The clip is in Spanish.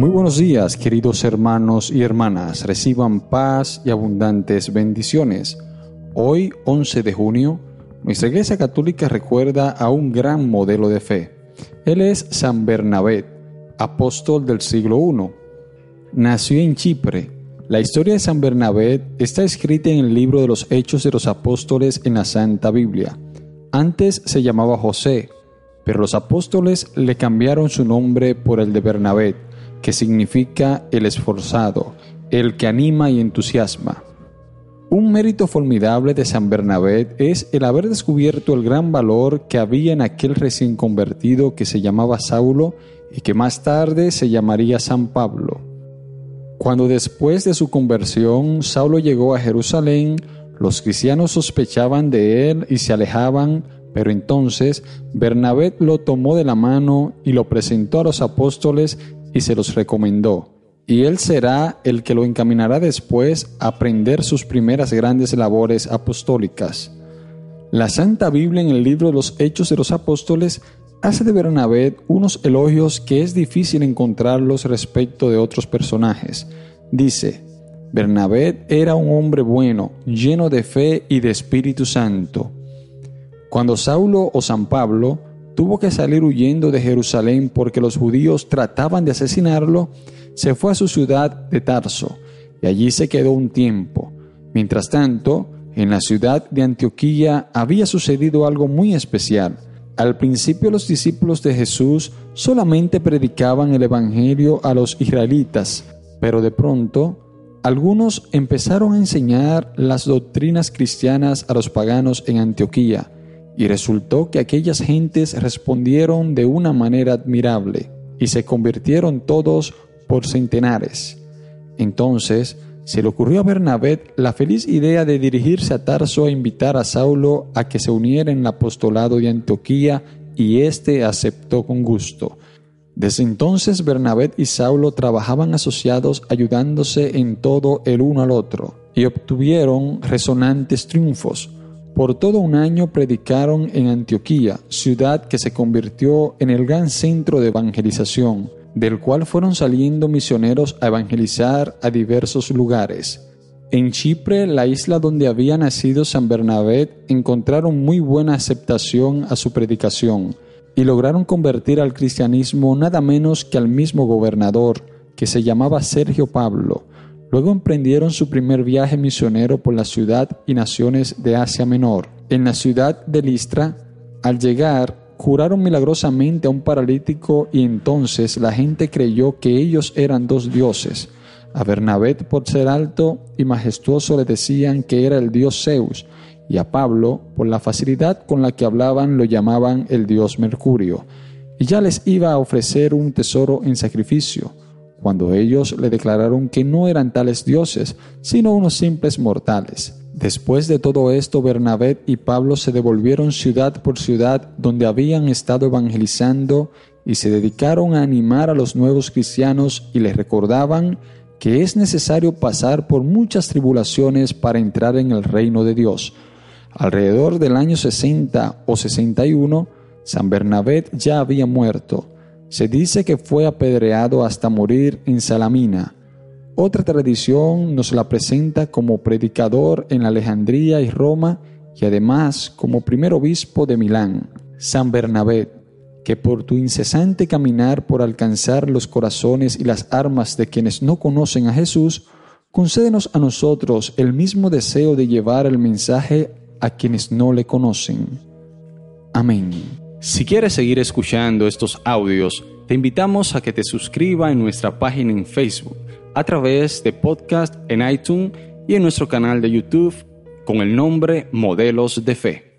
Muy buenos días, queridos hermanos y hermanas. Reciban paz y abundantes bendiciones. Hoy, 11 de junio, nuestra Iglesia Católica recuerda a un gran modelo de fe. Él es San Bernabé, apóstol del siglo I. Nació en Chipre. La historia de San Bernabé está escrita en el libro de los Hechos de los Apóstoles en la Santa Biblia. Antes se llamaba José, pero los apóstoles le cambiaron su nombre por el de Bernabé que significa el esforzado, el que anima y entusiasma. Un mérito formidable de San Bernabé es el haber descubierto el gran valor que había en aquel recién convertido que se llamaba Saulo y que más tarde se llamaría San Pablo. Cuando después de su conversión Saulo llegó a Jerusalén, los cristianos sospechaban de él y se alejaban, pero entonces Bernabé lo tomó de la mano y lo presentó a los apóstoles y se los recomendó, y él será el que lo encaminará después a aprender sus primeras grandes labores apostólicas. La Santa Biblia en el libro de los Hechos de los Apóstoles hace de Bernabé unos elogios que es difícil encontrarlos respecto de otros personajes. Dice, Bernabé era un hombre bueno, lleno de fe y de Espíritu Santo. Cuando Saulo o San Pablo tuvo que salir huyendo de Jerusalén porque los judíos trataban de asesinarlo, se fue a su ciudad de Tarso y allí se quedó un tiempo. Mientras tanto, en la ciudad de Antioquía había sucedido algo muy especial. Al principio los discípulos de Jesús solamente predicaban el Evangelio a los israelitas, pero de pronto algunos empezaron a enseñar las doctrinas cristianas a los paganos en Antioquía y resultó que aquellas gentes respondieron de una manera admirable y se convirtieron todos por centenares. Entonces se le ocurrió a Bernabé la feliz idea de dirigirse a Tarso e invitar a Saulo a que se uniera en el apostolado de Antioquía y éste aceptó con gusto. Desde entonces Bernabé y Saulo trabajaban asociados ayudándose en todo el uno al otro y obtuvieron resonantes triunfos por todo un año predicaron en Antioquía, ciudad que se convirtió en el gran centro de evangelización, del cual fueron saliendo misioneros a evangelizar a diversos lugares. En Chipre, la isla donde había nacido San Bernabé, encontraron muy buena aceptación a su predicación y lograron convertir al cristianismo nada menos que al mismo gobernador, que se llamaba Sergio Pablo, Luego emprendieron su primer viaje misionero por la ciudad y naciones de Asia Menor. En la ciudad de Listra, al llegar, curaron milagrosamente a un paralítico y entonces la gente creyó que ellos eran dos dioses. A Bernabé por ser alto y majestuoso le decían que era el dios Zeus, y a Pablo, por la facilidad con la que hablaban, lo llamaban el dios Mercurio, y ya les iba a ofrecer un tesoro en sacrificio cuando ellos le declararon que no eran tales dioses, sino unos simples mortales. Después de todo esto, Bernabé y Pablo se devolvieron ciudad por ciudad donde habían estado evangelizando y se dedicaron a animar a los nuevos cristianos y les recordaban que es necesario pasar por muchas tribulaciones para entrar en el reino de Dios. Alrededor del año 60 o 61, San Bernabé ya había muerto se dice que fue apedreado hasta morir en Salamina. Otra tradición nos la presenta como predicador en Alejandría y Roma y además como primer obispo de Milán. San Bernabé, que por tu incesante caminar por alcanzar los corazones y las armas de quienes no conocen a Jesús, concédenos a nosotros el mismo deseo de llevar el mensaje a quienes no le conocen. Amén. Si quieres seguir escuchando estos audios, te invitamos a que te suscribas en nuestra página en Facebook, a través de podcast en iTunes y en nuestro canal de YouTube con el nombre Modelos de Fe.